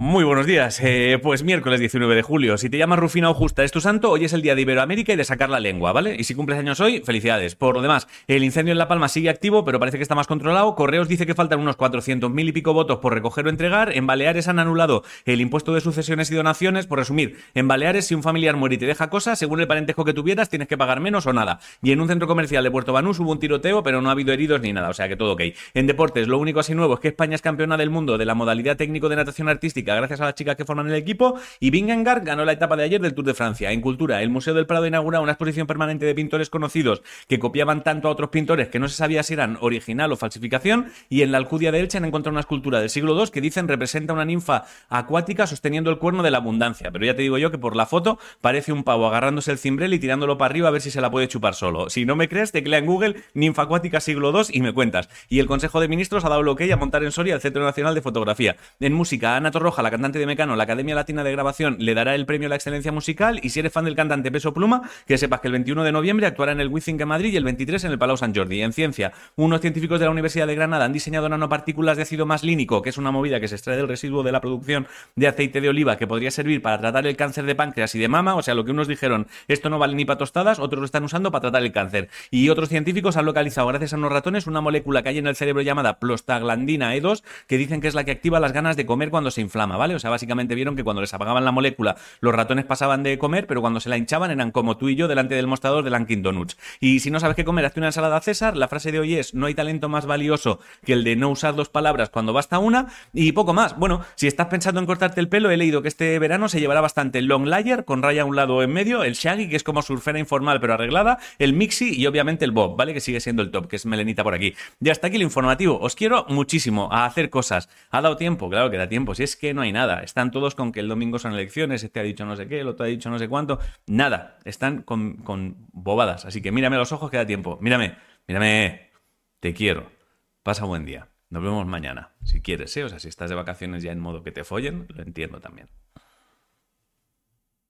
Muy buenos días. Eh, pues miércoles 19 de julio. Si te llamas Rufina o Justa es tu santo, hoy es el día de Iberoamérica y de sacar la lengua, ¿vale? Y si cumples años hoy, felicidades. Por lo demás, el incendio en La Palma sigue activo, pero parece que está más controlado. Correos dice que faltan unos 400.000 y pico votos por recoger o entregar. En Baleares han anulado el impuesto de sucesiones y donaciones. Por resumir, en Baleares, si un familiar muere y te deja cosas, según el parentesco que tuvieras, tienes que pagar menos o nada. Y en un centro comercial de Puerto Banús hubo un tiroteo, pero no ha habido heridos ni nada, o sea que todo ok. En deportes, lo único así nuevo es que España es campeona del mundo de la modalidad técnico de natación artística gracias a las chicas que forman el equipo. Y Vingegaard ganó la etapa de ayer del Tour de Francia. En cultura, el Museo del Prado inaugura una exposición permanente de pintores conocidos que copiaban tanto a otros pintores que no se sabía si eran original o falsificación. Y en la Alcudia de Elche han encontrado una escultura del siglo II que dicen representa una ninfa acuática sosteniendo el cuerno de la abundancia. Pero ya te digo yo que por la foto parece un pavo agarrándose el cimbrel y tirándolo para arriba a ver si se la puede chupar solo. Si no me crees, teclea en Google ninfa acuática siglo II y me cuentas. Y el Consejo de Ministros ha dado lo que a montar en Soria el Centro Nacional de Fotografía. En música, Ana Torroja, la cantante de Mecano, la Academia Latina de Grabación le dará el premio a la excelencia musical y si eres fan del cantante Peso Pluma, que sepas que el 21 de noviembre actuará en el Wizzing en Madrid y el 23 en el Palau Sant Jordi. En ciencia, unos científicos de la Universidad de Granada han diseñado nanopartículas de ácido línico, que es una movida que se extrae del residuo de la producción de aceite de oliva que podría servir para tratar el cáncer de páncreas y de mama, o sea, lo que unos dijeron, esto no vale ni para tostadas, otros lo están usando para tratar el cáncer. Y otros científicos han localizado, gracias a unos ratones, una molécula que hay en el cerebro llamada prostaglandina E2, que dicen que es la que activa las ganas de comer cuando se inflama, ¿vale? O sea, básicamente vieron que cuando les apagaban la molécula, los ratones pasaban de comer, pero cuando se la hinchaban eran como tú y yo delante del mostrador de Lankin Donuts. Y si no sabes qué comer, hazte una ensalada César. La frase de hoy es, no hay talento más valioso que el de no usar dos palabras cuando basta una, y poco más. Bueno, si estás pensando en cortarte el pelo, he leído que este verano se llevará bastante el long layer, con raya a un lado en medio, el shaggy, que es como surfera informal pero arreglada, el mixi y obviamente el bob, ¿vale? Que sigue siendo el top, que es melenita por aquí. Ya está aquí el informativo. Os quiero muchísimo a hacer cosas. ¿Ha dado tiempo? Claro que da tiempo. Si es que no hay nada. Están todos con que el domingo son elecciones, este ha dicho no sé qué, el otro ha dicho no sé cuánto. Nada. Están con, con bobadas. Así que mírame los ojos que da tiempo. Mírame, mírame. Te quiero. Pasa buen día. Nos vemos mañana, si quieres, ¿eh? O sea, si estás de vacaciones ya en modo que te follen, lo entiendo también.